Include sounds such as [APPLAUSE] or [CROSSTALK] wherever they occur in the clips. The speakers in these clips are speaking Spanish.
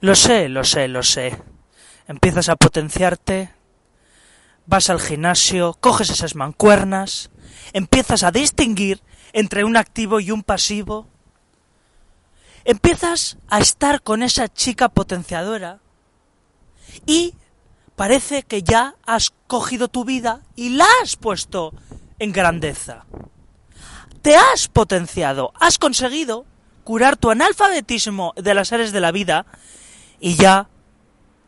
Lo sé, lo sé, lo sé. Empiezas a potenciarte, vas al gimnasio, coges esas mancuernas, empiezas a distinguir entre un activo y un pasivo, empiezas a estar con esa chica potenciadora y parece que ya has cogido tu vida y la has puesto en grandeza. Te has potenciado, has conseguido curar tu analfabetismo de las áreas de la vida y ya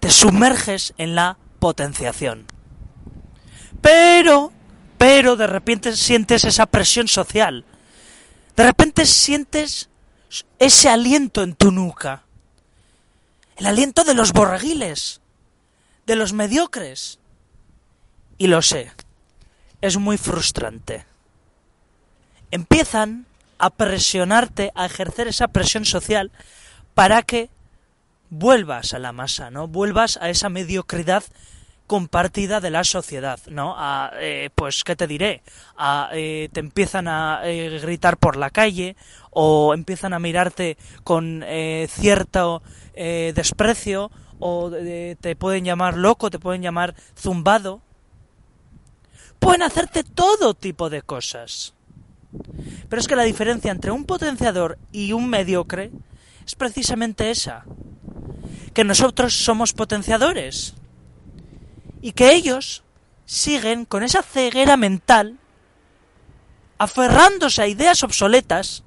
te sumerges en la potenciación. Pero, pero de repente sientes esa presión social. De repente sientes ese aliento en tu nuca. El aliento de los borreguiles, de los mediocres. Y lo sé, es muy frustrante. Empiezan a presionarte, a ejercer esa presión social para que vuelvas a la masa, ¿no? Vuelvas a esa mediocridad compartida de la sociedad, ¿no? A, eh, pues, ¿qué te diré? A, eh, te empiezan a eh, gritar por la calle o empiezan a mirarte con cierto desprecio o te pueden llamar loco, te pueden llamar zumbado. Pueden hacerte todo tipo de cosas. Pero es que la diferencia entre un potenciador y un mediocre es precisamente esa que nosotros somos potenciadores y que ellos siguen con esa ceguera mental, aferrándose a ideas obsoletas,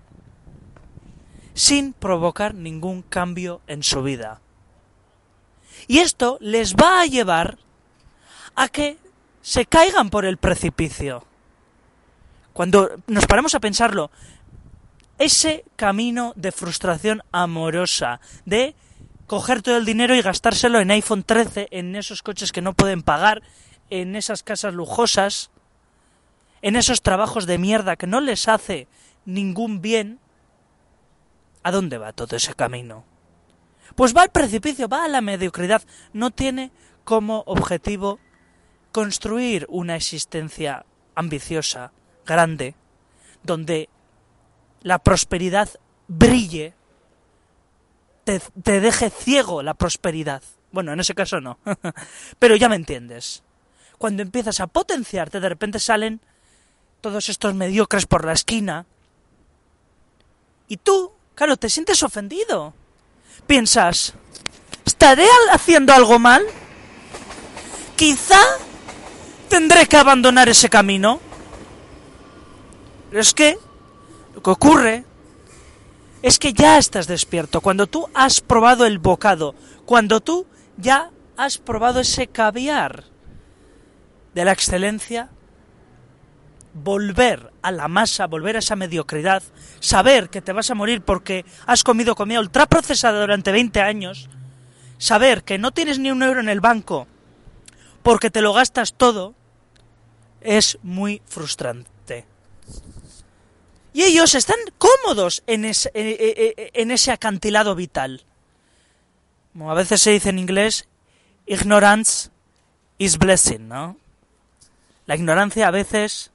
sin provocar ningún cambio en su vida. Y esto les va a llevar a que se caigan por el precipicio. Cuando nos paramos a pensarlo, ese camino de frustración amorosa, de coger todo el dinero y gastárselo en iPhone 13, en esos coches que no pueden pagar, en esas casas lujosas, en esos trabajos de mierda que no les hace ningún bien, ¿a dónde va todo ese camino? Pues va al precipicio, va a la mediocridad, no tiene como objetivo construir una existencia ambiciosa, grande, donde la prosperidad brille te, deje ciego la prosperidad. Bueno, en ese caso no. [LAUGHS] Pero ya me entiendes. Cuando empiezas a potenciarte, de repente salen todos estos mediocres por la esquina. Y tú, claro, te sientes ofendido. Piensas, ¿estaré haciendo algo mal? Quizá tendré que abandonar ese camino. Pero es que lo que ocurre es que ya estás despierto, cuando tú has probado el bocado, cuando tú ya has probado ese caviar de la excelencia, volver a la masa, volver a esa mediocridad, saber que te vas a morir porque has comido comida ultraprocesada durante 20 años, saber que no tienes ni un euro en el banco porque te lo gastas todo, es muy frustrante. Y ellos están cómodos en ese, eh, eh, eh, en ese acantilado vital. Como a veces se dice en inglés, ignorance is blessing, ¿no? La ignorancia a veces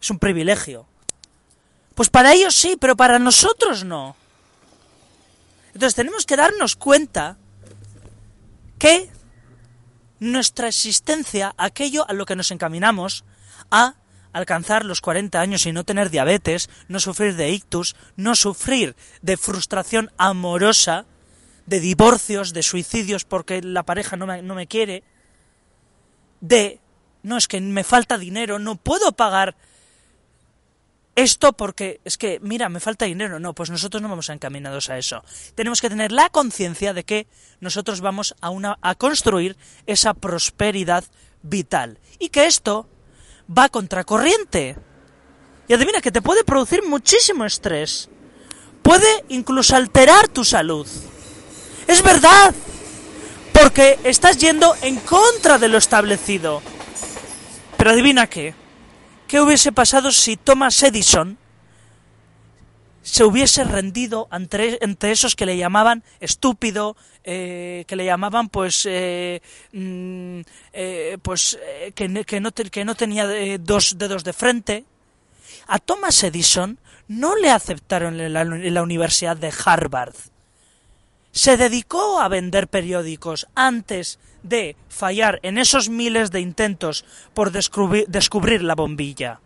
es un privilegio. Pues para ellos sí, pero para nosotros no. Entonces tenemos que darnos cuenta que nuestra existencia, aquello a lo que nos encaminamos, a alcanzar los 40 años y no tener diabetes, no sufrir de ictus, no sufrir de frustración amorosa, de divorcios, de suicidios porque la pareja no me, no me quiere, de, no es que me falta dinero, no puedo pagar esto porque es que, mira, me falta dinero. No, pues nosotros no vamos encaminados a eso. Tenemos que tener la conciencia de que nosotros vamos a, una, a construir esa prosperidad vital. Y que esto va contracorriente. Y adivina que te puede producir muchísimo estrés. Puede incluso alterar tu salud. Es verdad. porque estás yendo en contra de lo establecido. Pero adivina qué. ¿Qué hubiese pasado si Thomas Edison se hubiese rendido ante, esos que le llamaban estúpido, eh, que le llamaban pues eh, mm, eh, pues que, que, no que, no tenía dos dedos de frente. A Thomas Edison no le aceptaron en la Universidad de Harvard. Se dedicó a vender periódicos antes de fallar en esos miles de intentos por descubrir la bombilla.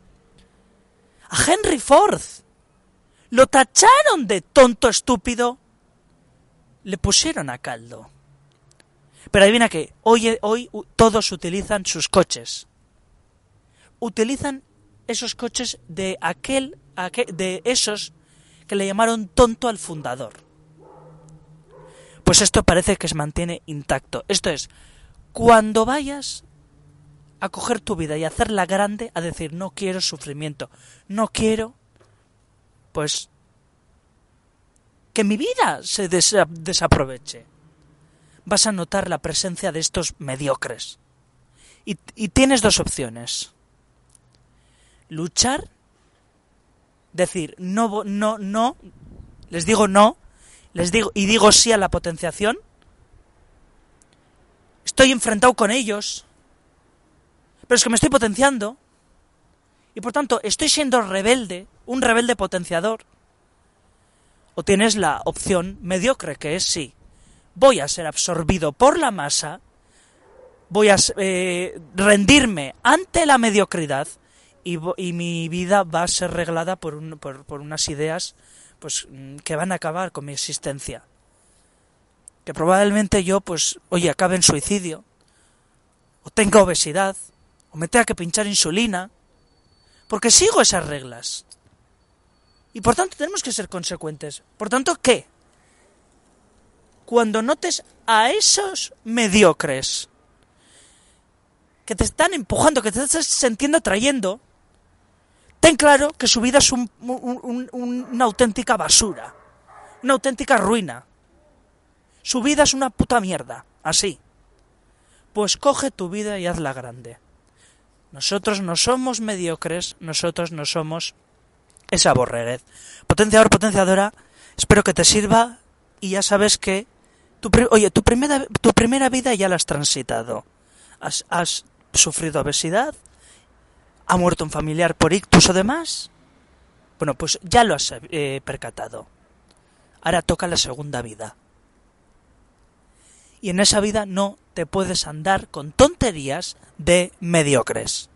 A Henry Ford lo tacharon de tonto estúpido, le pusieron a caldo. Pero adivina que hoy, hoy todos utilizan sus coches. Utilizan esos coches de aquel, de esos que le llamaron tonto al fundador. Pues esto parece que se mantiene intacto. Esto es, cuando vayas a coger tu vida y hacerla grande, a decir, no quiero sufrimiento, no quiero pues que mi vida se desaproveche. Vas a notar la presencia de estos mediocres. Y, tienes dos opciones. Luchar, decir, no, no, no, les digo no, les digo, y digo sí a la potenciación. Estoy enfrentado con ellos, pero es que me estoy potenciando. Y por tanto, estoy siendo rebelde, un rebelde potenciador. O tienes la opción mediocre, que es sí, voy a ser absorbido por la masa, voy a eh, rendirme ante la mediocridad y, mi vida va a ser reglada por, por, unas ideas pues mm, que van a acabar con mi existencia. Que probablemente yo, pues, oye, acabe en suicidio, o tenga obesidad, o me tenga que pinchar insulina, porque sigo esas reglas. Y por tanto tenemos que ser consecuentes. Por tanto, ¿qué? Cuando notes a esos mediocres que te están empujando, que te estás sintiendo trayendo, ten claro que su vida es una auténtica basura, una auténtica ruina. Su vida es una puta mierda, así. Pues coge tu vida y hazla grande. Nosotros no somos mediocres, nosotros no somos esa borreguez. Potenciador, potenciadora, espero que te sirva y ya sabes que tu, oye, tu primera, tu primera vida ya la has transitado. Has, has sufrido obesidad, ha muerto un familiar por ictus o demás. Bueno, pues ya lo has eh, percatado. Ahora toca la segunda vida. Y en esa vida no te puedes andar con tonterías de mediocres.